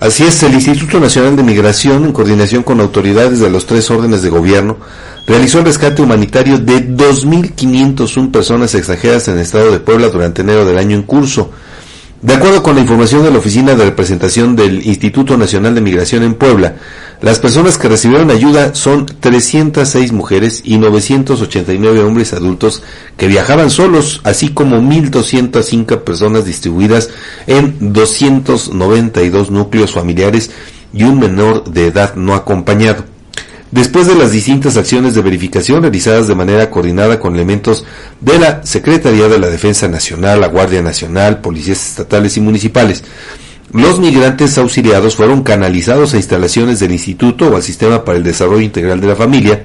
Así es, el Instituto Nacional de Migración, en coordinación con autoridades de los tres órdenes de gobierno, realizó el rescate humanitario de 2.501 personas extranjeras en el estado de Puebla durante enero del año en curso. De acuerdo con la información de la Oficina de Representación del Instituto Nacional de Migración en Puebla, las personas que recibieron ayuda son 306 mujeres y 989 hombres adultos que viajaban solos, así como 1.205 personas distribuidas en 292 núcleos familiares y un menor de edad no acompañado. Después de las distintas acciones de verificación realizadas de manera coordinada con elementos de la Secretaría de la Defensa Nacional, la Guardia Nacional, policías estatales y municipales, los migrantes auxiliados fueron canalizados a instalaciones del Instituto o al Sistema para el Desarrollo Integral de la Familia,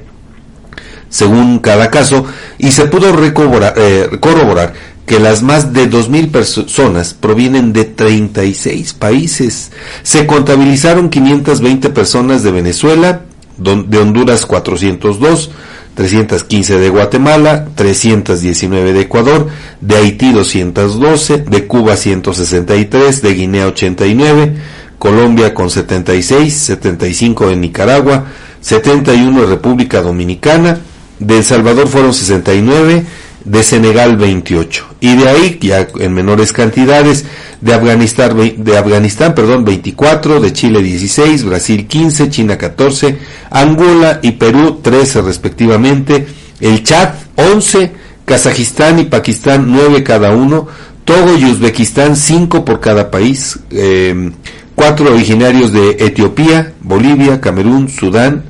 según cada caso, y se pudo eh, corroborar que las más de 2.000 personas provienen de 36 países. Se contabilizaron 520 personas de Venezuela, de Honduras 402, 315 de Guatemala, 319 de Ecuador, de Haití 212, de Cuba 163, de Guinea 89, Colombia con 76, 75 de Nicaragua, 71 de República Dominicana, de El Salvador fueron 69, de Senegal 28 y de ahí ya en menores cantidades de Afganistán de Afganistán perdón 24 de Chile 16 Brasil 15 China 14 Angola y Perú 13 respectivamente el Chad 11 Kazajistán y Pakistán 9 cada uno Togo y Uzbekistán 5 por cada país eh, cuatro originarios de Etiopía Bolivia Camerún Sudán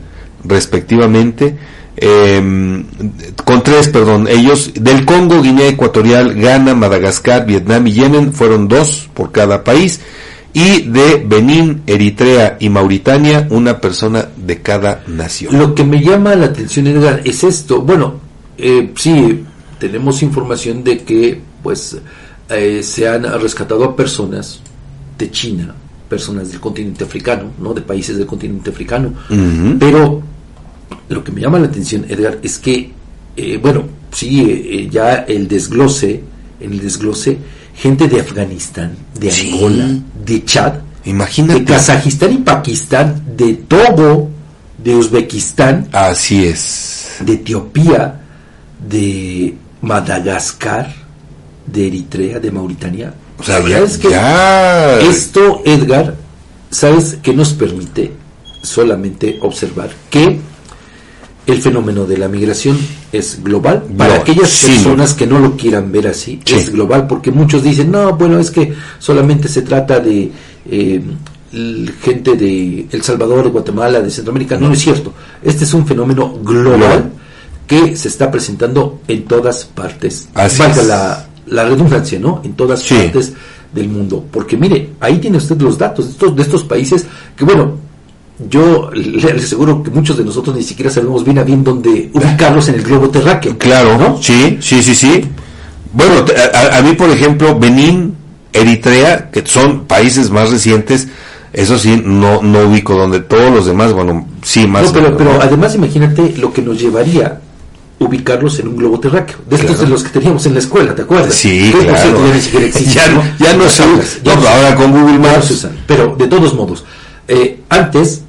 respectivamente eh, con tres, perdón, ellos del Congo, Guinea Ecuatorial, Ghana, Madagascar, Vietnam y Yemen fueron dos por cada país. Y de Benín, Eritrea y Mauritania una persona de cada nación. Lo que me llama la atención Edgar es esto, bueno, eh, sí tenemos información de que pues eh, se han rescatado a personas de China, personas del continente africano, no, de países del continente africano, pero lo que me llama la atención, Edgar, es que, eh, bueno, sí, eh, ya el desglose, en el desglose, gente de Afganistán, de Angola, de Chad, Imagínate. de Kazajistán y Pakistán, de Togo, de Uzbekistán, así es, de Etiopía, de Madagascar, de Eritrea, de Mauritania. O sea, ¿sabes ya, Esto, Edgar, ¿sabes qué nos permite solamente observar que el fenómeno de la migración es global. Para aquellas personas que no lo quieran ver así, es global, porque muchos dicen, no, bueno, es que solamente se trata de eh, gente de El Salvador, de Guatemala, de Centroamérica. No, es cierto. Este es un fenómeno global que se está presentando en todas partes. Así la, la redundancia, ¿no? En todas partes del mundo. Porque mire, ahí tiene usted los datos de estos, de estos países que, bueno, yo le aseguro que muchos de nosotros ni siquiera sabemos bien a bien dónde ubicarlos en el globo terráqueo. Claro, ¿no? Sí, sí, sí, sí. Bueno, a, mí, por ejemplo, Benín, Eritrea, que son países más recientes, eso sí, no, no ubico donde todos los demás, bueno, sí, más. No, pero, pero además imagínate lo que nos llevaría ubicarlos en un globo terráqueo. De estos de los que teníamos en la escuela, ¿te acuerdas? Sí, claro. ya, no, ya no, se usan. ahora con Google Maps. Pero de todos modos, eh, antes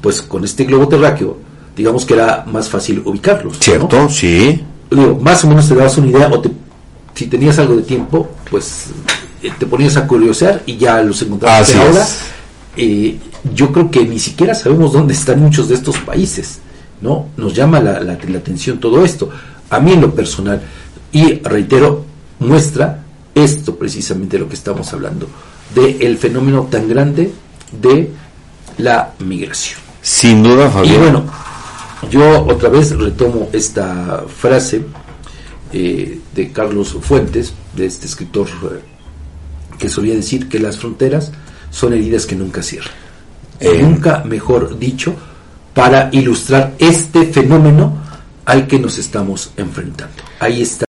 pues con este globo terráqueo, digamos que era más fácil ubicarlos. Cierto, sí. Digo, más o menos te dabas una idea, o te, si tenías algo de tiempo, pues eh, te ponías a curiosear y ya los encontrabas. ahora, eh, yo creo que ni siquiera sabemos dónde están muchos de estos países, ¿no? Nos llama la, la, atención todo esto. A mí en lo personal, y reitero, muestra esto precisamente lo que estamos hablando, de el fenómeno tan grande de la migración. Sin duda, Fabián. Y bueno, yo otra vez retomo esta frase eh, de Carlos Fuentes, de este escritor eh, que solía decir que las fronteras son heridas que nunca cierran. Eh. Nunca, mejor dicho, para ilustrar este fenómeno al que nos estamos enfrentando. Ahí está.